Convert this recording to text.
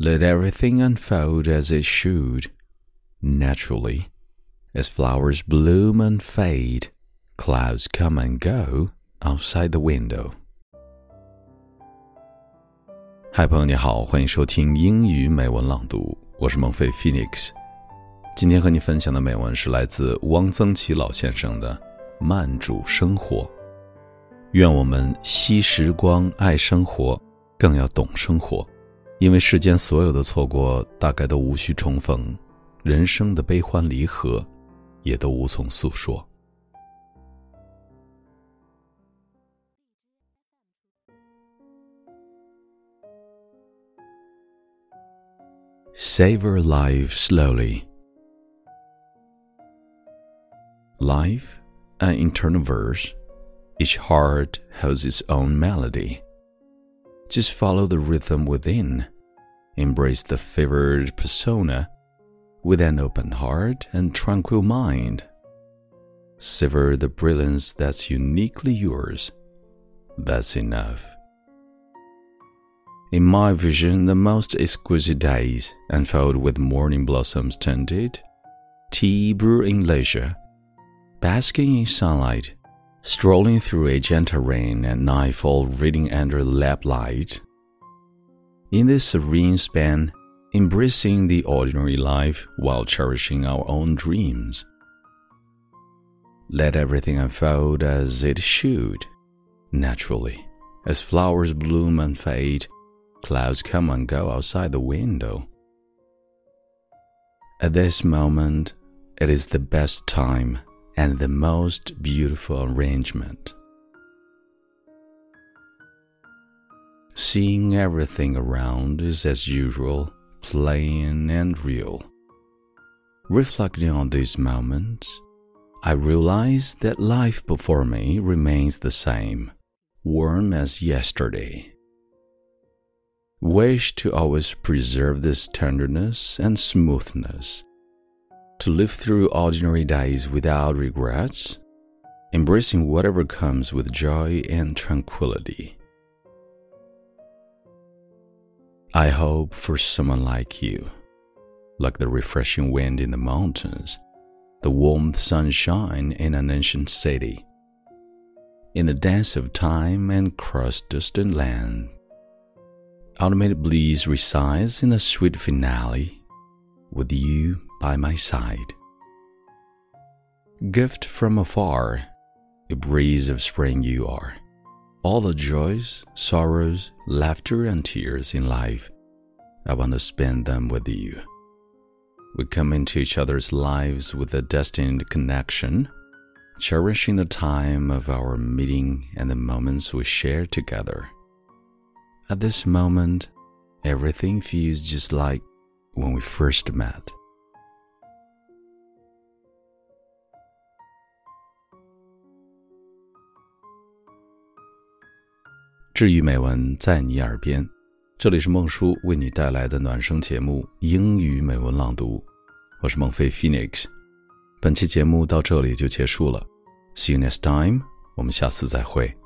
Let everything unfold as it should, naturally. As flowers bloom and fade, clouds come and go outside the window. 嗨，朋友你好，欢迎收听英语美文朗读，我是孟飞 Phoenix。今天和你分享的美文是来自汪曾祺老先生的《慢煮生活》。愿我们惜时光，爱生活，更要懂生活。因为世间所有的错过，大概都无需重逢；人生的悲欢离合，也都无从诉说。Savor life slowly. Life, an internal verse, each heart has its own melody. Just follow the rhythm within. Embrace the favored persona with an open heart and tranquil mind. Savor the brilliance that's uniquely yours. That's enough. In my vision, the most exquisite days unfold with morning blossoms tinted, tea brewing leisure, basking in sunlight, strolling through a gentle rain at nightfall reading under lamplight. In this serene span, embracing the ordinary life while cherishing our own dreams. Let everything unfold as it should, naturally, as flowers bloom and fade, clouds come and go outside the window. At this moment, it is the best time and the most beautiful arrangement. Seeing everything around is as usual, plain and real. Reflecting on these moments, I realize that life before me remains the same, warm as yesterday. Wish to always preserve this tenderness and smoothness to live through ordinary days without regrets, embracing whatever comes with joy and tranquility. I hope for someone like you, like the refreshing wind in the mountains, the warm sunshine in an ancient city, in the dance of time and across distant land. Ultimate bliss resides in the sweet finale with you by my side. Gift from afar, a breeze of spring you are. All the joys, sorrows, laughter, and tears in life, I want to spend them with you. We come into each other's lives with a destined connection, cherishing the time of our meeting and the moments we share together. At this moment, everything feels just like when we first met. 治愈美文在你耳边，这里是孟叔为你带来的暖声节目《英语美文朗读》，我是孟非 Phoenix。本期节目到这里就结束了，See you next time，我们下次再会。